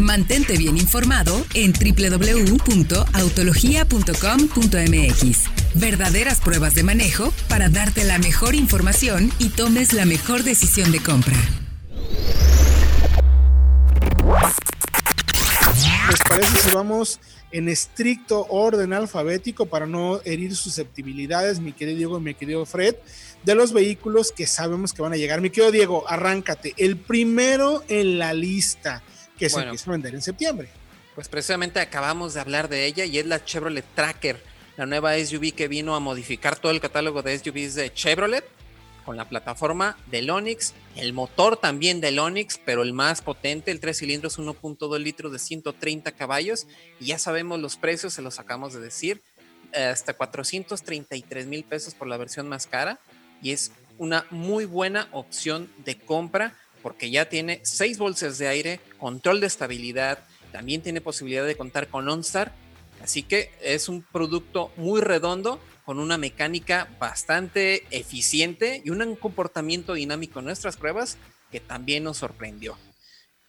Mantente bien informado en www.autologia.com.mx. Verdaderas pruebas de manejo para darte la mejor información y tomes la mejor decisión de compra. ¿Les parece si vamos en estricto orden alfabético para no herir susceptibilidades, mi querido Diego y mi querido Fred, de los vehículos que sabemos que van a llegar? Mi querido Diego, arráncate. El primero en la lista que se empieza a vender en septiembre. Pues precisamente acabamos de hablar de ella y es la Chevrolet Tracker, la nueva SUV que vino a modificar todo el catálogo de SUVs de Chevrolet con la plataforma del Onix, el motor también del Onix, pero el más potente, el 3 cilindros 1.2 litros de 130 caballos. Y ya sabemos los precios, se los acabamos de decir, hasta 433 mil pesos por la versión más cara. Y es una muy buena opción de compra porque ya tiene 6 bolsas de aire, control de estabilidad, también tiene posibilidad de contar con OnStar. Así que es un producto muy redondo con una mecánica bastante eficiente y un comportamiento dinámico en nuestras pruebas que también nos sorprendió.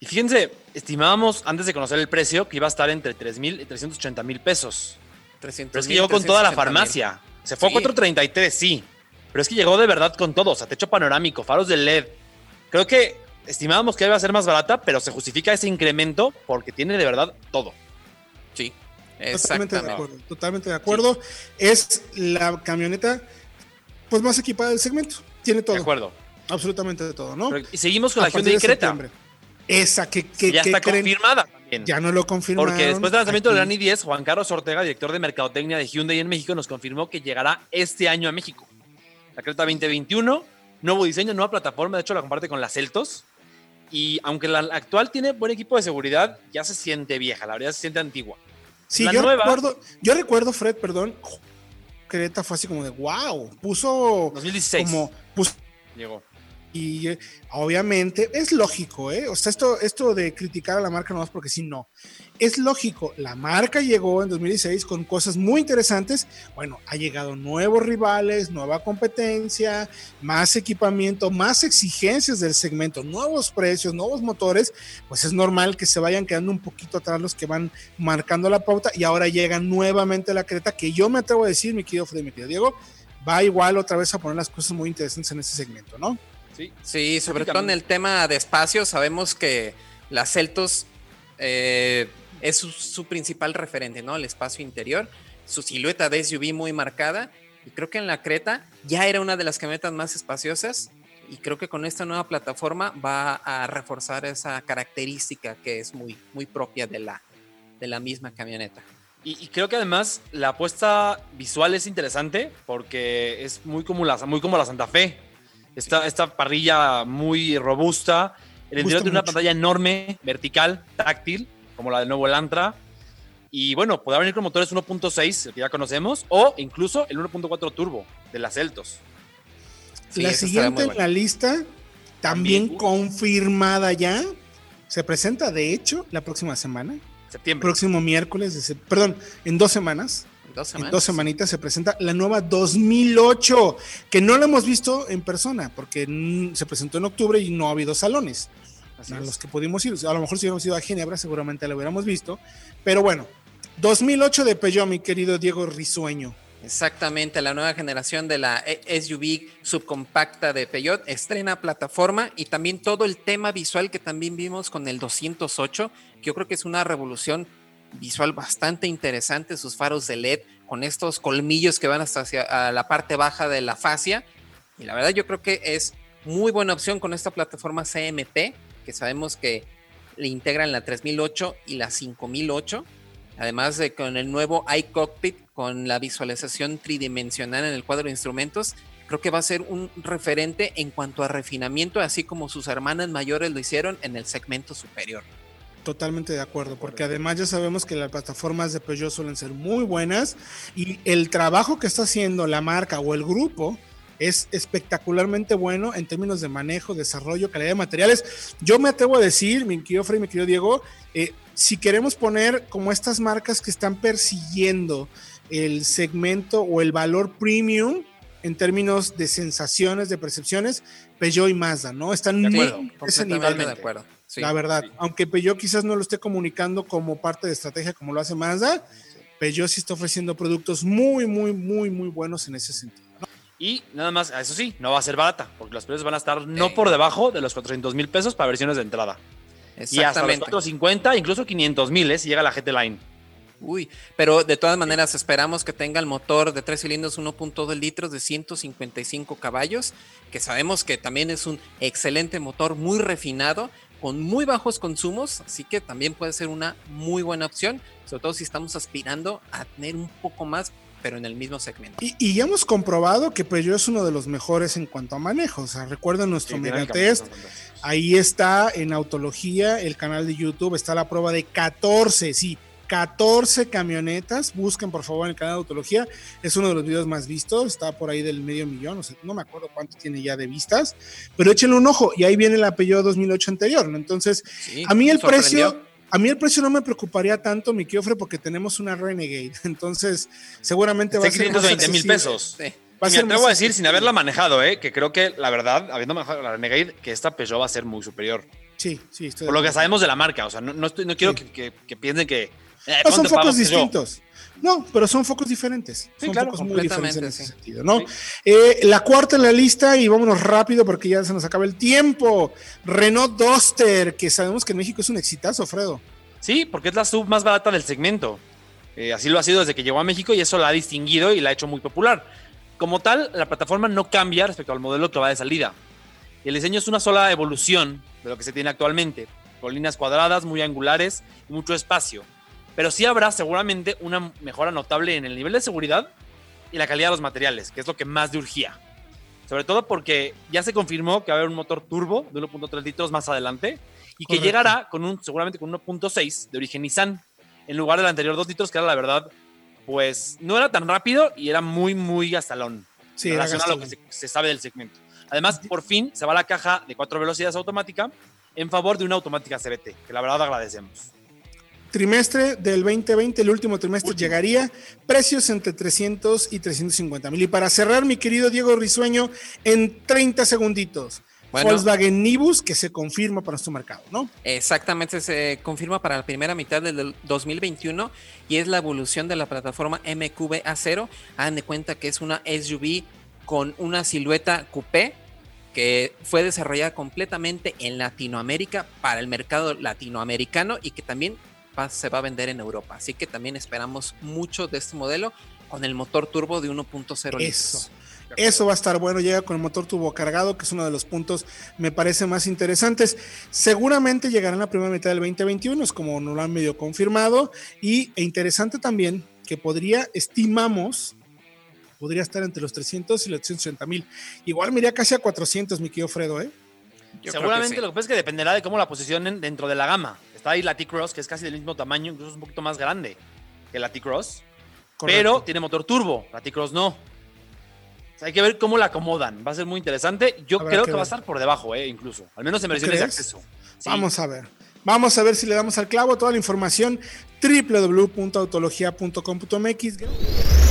Y fíjense, estimábamos antes de conocer el precio que iba a estar entre 3 mil y 380 mil pesos. 300, pero es que llegó con toda la farmacia. Se fue a 433, sí. Pero es que llegó de verdad con todo. O sea, techo panorámico, faros de LED. Creo que estimábamos que iba a ser más barata, pero se justifica ese incremento porque tiene de verdad todo. Sí. Totalmente de acuerdo, totalmente de acuerdo. Es la camioneta pues más equipada del segmento. Tiene todo. De acuerdo. Absolutamente de todo, ¿no? y seguimos con la Hyundai Creta. Esa que, que ya está confirmada también. Ya no lo confirmaron. Porque después del lanzamiento del Rani 10, Juan Carlos Ortega, director de mercadotecnia de Hyundai en México, nos confirmó que llegará este año a México. La Creta 2021, nuevo diseño, nueva plataforma, de hecho la comparte con la Celtos. Y aunque la actual tiene buen equipo de seguridad, ya se siente vieja, la verdad se siente antigua. Sí, yo, recuerdo, yo recuerdo, Fred, perdón, Creta fue así como de wow, puso 2016. como puso, llegó. Y eh, obviamente es lógico, ¿eh? O sea, esto, esto de criticar a la marca no es porque sí, no. Es lógico, la marca llegó en 2016 con cosas muy interesantes. Bueno, ha llegado nuevos rivales, nueva competencia, más equipamiento, más exigencias del segmento, nuevos precios, nuevos motores. Pues es normal que se vayan quedando un poquito atrás los que van marcando la pauta y ahora llega nuevamente la Creta, que yo me atrevo a decir, mi querido Fred, mi querido Diego, va igual otra vez a poner las cosas muy interesantes en ese segmento, ¿no? Sí, sobre todo en el tema de espacio, sabemos que la Celtos eh, es su, principal referente, ¿no? El espacio interior, su silueta de SUV muy marcada, y creo que en la Creta ya era una de las camionetas más espaciosas, y creo que con esta nueva plataforma va a reforzar esa característica que es muy, muy propia de la, de la misma camioneta. Y, creo que además la apuesta visual es interesante porque es muy como la, muy como la Santa Fe esta, esta parrilla muy robusta. El interior tiene una pantalla enorme, vertical, táctil, como la del nuevo Elantra. Y bueno, podrá venir con motores 1.6, el que ya conocemos, o incluso el 1.4 turbo de las Celtos. la siguiente en la lista, también, confirmada ya, se presenta de hecho la próxima semana. Septiembre. Próximo miércoles, perdón, en dos semanas. Dos En dos semanitas se presenta la nueva 2008, que no la hemos visto en persona, porque se presentó en octubre y no ha habido salones. a los que pudimos ir, a lo mejor si hubiéramos ido a Ginebra, seguramente la hubiéramos visto. Pero bueno, 2008 de Peugeot, mi querido Diego Risueño. Exactamente, la nueva generación de la SUV subcompacta de Peugeot estrena plataforma y también todo el tema visual que también vimos con el 208, que yo creo que es una revolución visual bastante interesante, sus faros de LED con estos colmillos que van hasta hacia la parte baja de la fascia. Y la verdad yo creo que es muy buena opción con esta plataforma CMP, que sabemos que le integran la 3008 y la 5008. Además de con el nuevo iCockpit, con la visualización tridimensional en el cuadro de instrumentos, creo que va a ser un referente en cuanto a refinamiento, así como sus hermanas mayores lo hicieron en el segmento superior. Totalmente de acuerdo, porque además ya sabemos que las plataformas de Peugeot suelen ser muy buenas y el trabajo que está haciendo la marca o el grupo es espectacularmente bueno en términos de manejo, desarrollo, calidad de materiales. Yo me atrevo a decir, mi querido Frey, mi querido Diego, eh, si queremos poner como estas marcas que están persiguiendo el segmento o el valor premium en términos de sensaciones, de percepciones, Peugeot y Mazda, ¿no? Están de acuerdo, nivel. De acuerdo. La verdad. Aunque Peugeot quizás no lo esté comunicando como parte de estrategia como lo hace Mazda, Peugeot sí está ofreciendo productos muy, muy, muy, muy buenos en ese sentido. Y nada más, eso sí, no va a ser barata, porque los precios van a estar no por debajo de los 400 mil pesos para versiones de entrada. Y hasta los 450, incluso 500 mil ¿eh? si llega la GT Line. Uy, pero de todas maneras esperamos que tenga el motor de tres cilindros 1.2 litros de 155 caballos, que sabemos que también es un excelente motor muy refinado, con muy bajos consumos, así que también puede ser una muy buena opción, sobre todo si estamos aspirando a tener un poco más pero en el mismo segmento. Y, ya hemos comprobado que Peugeot es uno de los mejores en cuanto a manejo. O sea, recuerden nuestro sí, megatest. Ahí está en Autología, el canal de YouTube, está la prueba de 14, sí, 14 camionetas. Busquen por favor en el canal de Autología. Es uno de los videos más vistos. Está por ahí del medio millón. O sea, no me acuerdo cuánto tiene ya de vistas. Pero échenle un ojo. Y ahí viene el apellido 2008 anterior. Entonces, a mí el precio. A mí el precio no me preocuparía tanto, mi Kiofre, porque tenemos una Renegade. Entonces, seguramente va a ser. 520 mil pesos. Sí. Va me atrevo a decir, sin haberla manejado, ¿eh? que creo que la verdad, habiendo manejado la Renegade, que esta Peugeot va a ser muy superior. Sí, sí. Estoy Por lo que sabemos de la marca. O sea, no, no, estoy, no quiero que, que, piensen que eh, no, son focos distintos. No, pero son focos diferentes. Sí, son focos muy diferentes en ese sentido, ¿no? Eh, la cuarta en la lista, y vámonos rápido porque ya se nos acaba el tiempo. Renault Duster, que sabemos que en México es un exitazo, Fredo. Sí, porque es la sub más barata del segmento. Eh, así lo ha sido desde que llegó a México y eso la ha distinguido y la ha hecho muy popular. Como tal, la plataforma no cambia respecto al modelo que va de salida. El diseño es una sola evolución de lo que se tiene actualmente, con líneas cuadradas, muy angulares y mucho espacio pero sí habrá seguramente una mejora notable en el nivel de seguridad y la calidad de los materiales, que es lo que más de urgía. Sobre todo porque ya se confirmó que va a haber un motor turbo de 1.3 litros más adelante y que llegará con un, seguramente con 1.6 de origen Nissan, en lugar del anterior 2 litros, que era la verdad, pues no era tan rápido y era muy, muy gastalón. Sí, era a lo que se, se, sabe del segmento. Además, por fin se va la caja de cuatro velocidades automática en favor de una automática CBT, que la verdad agradecemos trimestre del 2020, el último trimestre llegaría, precios entre 300 y 350 mil. Y para cerrar, mi querido Diego Risueño, en 30 segunditos. Volkswagen Nibus que se confirma para nuestro mercado, ¿no? Exactamente, se confirma para la primera mitad del 2021 y es la evolución de la plataforma MQB A0. Hagan de cuenta que es una SUV con una silueta coupé que fue desarrollada completamente en Latinoamérica para el mercado latinoamericano y que también se va a vender en Europa. Así que también esperamos mucho de este modelo con el motor turbo de 1.0 Eso. Eso va a estar bueno, llega con el motor turbo cargado, que es uno de los puntos, me parece, más interesantes. Seguramente llegará en la primera mitad del 2021, es como nos lo han medio confirmado. Y e interesante también que podría, estimamos, podría estar entre los 300 y los 180 mil. Igual me iría casi a 400, mi querido Fredo, ¿eh? Seguramente lo que pasa es que dependerá de cómo la posicionen dentro de la gama. Está ahí la T-Cross, que es casi del mismo tamaño, incluso es un poquito más grande que la T-Cross. Pero tiene motor turbo, la T-Cross no. hay que ver cómo la acomodan. Va a ser muy interesante. Yo creo que, va a estar por debajo, eh, incluso. Al menos en versiones de acceso. Vamos a ver. Vamos a ver si le damos al clavo toda la información www.autologia.com.mx.